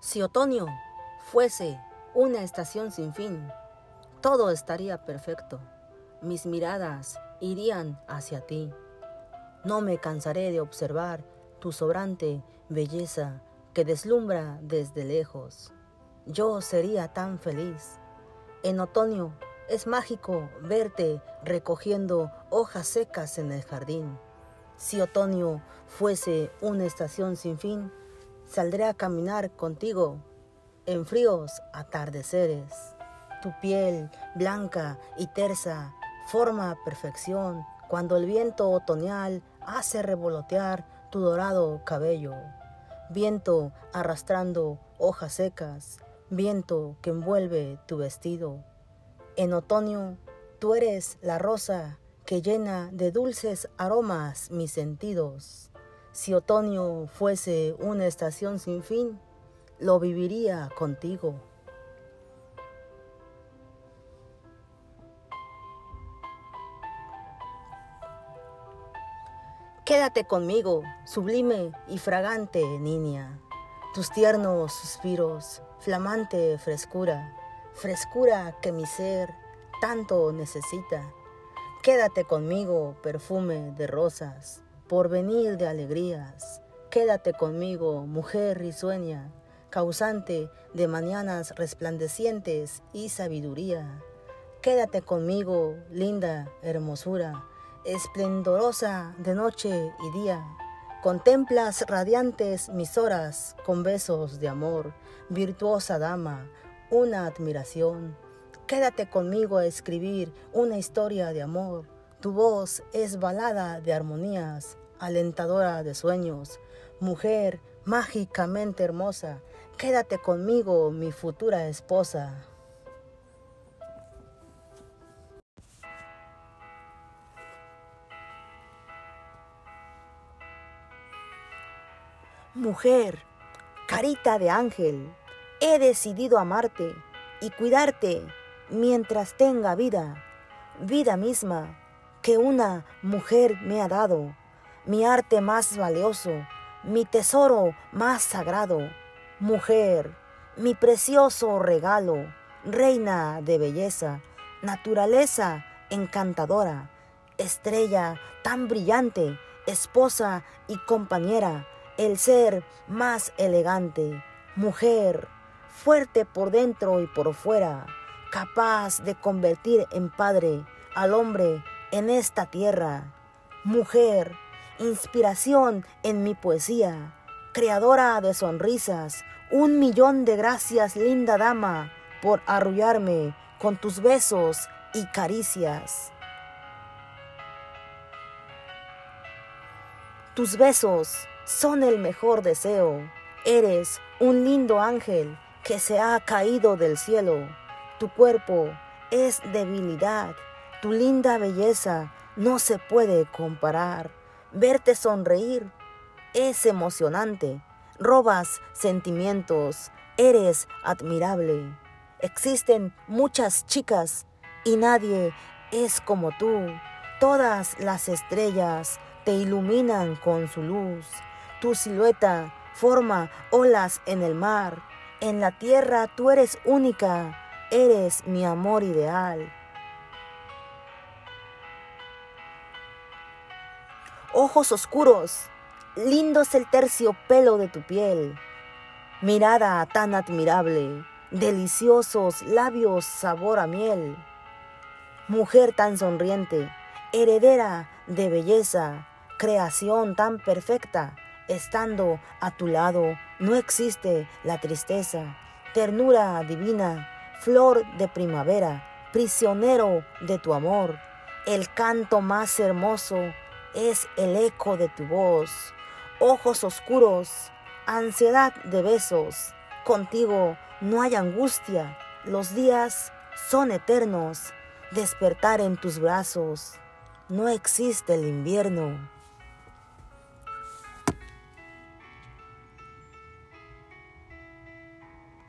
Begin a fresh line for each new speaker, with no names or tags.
Si otoño fuese una estación sin fin, todo estaría perfecto. Mis miradas irían hacia ti. No me cansaré de observar tu sobrante belleza que deslumbra desde lejos. Yo sería tan feliz. En otoño es mágico verte recogiendo hojas secas en el jardín. Si otoño fuese una estación sin fin, Saldré a caminar contigo en fríos atardeceres. Tu piel blanca y tersa forma perfección cuando el viento otoñal hace revolotear tu dorado cabello. Viento arrastrando hojas secas, viento que envuelve tu vestido. En otoño tú eres la rosa que llena de dulces aromas mis sentidos. Si otoño fuese una estación sin fin, lo viviría contigo. Quédate conmigo, sublime y fragante niña. Tus tiernos suspiros, flamante frescura, frescura que mi ser tanto necesita. Quédate conmigo, perfume de rosas, porvenir de alegrías. Quédate conmigo, mujer risueña, causante de mañanas resplandecientes y sabiduría. Quédate conmigo, linda hermosura, esplendorosa de noche y día. Contemplas radiantes mis horas con besos de amor, virtuosa dama, una admiración. Quédate conmigo a escribir una historia de amor. Tu voz es balada de armonías, alentadora de sueños, mujer mágicamente hermosa, quédate conmigo, mi futura esposa. Mujer, carita de ángel, he decidido amarte y cuidarte mientras tenga vida, vida misma que una mujer me ha dado mi arte más valioso, mi tesoro más sagrado, mujer, mi precioso regalo, reina de belleza, naturaleza encantadora, estrella tan brillante, esposa y compañera, el ser más elegante, mujer, fuerte por dentro y por fuera, capaz de convertir en padre al hombre en esta tierra, mujer, inspiración en mi poesía, creadora de sonrisas, un millón de gracias, linda dama, por arrullarme con tus besos y caricias. Tus besos son el mejor deseo. Eres un lindo ángel que se ha caído del cielo. Tu cuerpo es debilidad. Tu linda belleza no se puede comparar. Verte sonreír es emocionante. Robas sentimientos. Eres admirable. Existen muchas chicas y nadie es como tú. Todas las estrellas te iluminan con su luz. Tu silueta forma olas en el mar. En la tierra tú eres única. Eres mi amor ideal. Ojos oscuros, lindo es el terciopelo de tu piel, mirada tan admirable, deliciosos labios sabor a miel, mujer tan sonriente, heredera de belleza, creación tan perfecta, estando a tu lado no existe la tristeza, ternura divina, flor de primavera, prisionero de tu amor, el canto más hermoso es el eco de tu voz, ojos oscuros, ansiedad de besos. Contigo no hay angustia, los días son eternos, despertar en tus brazos. No existe el invierno.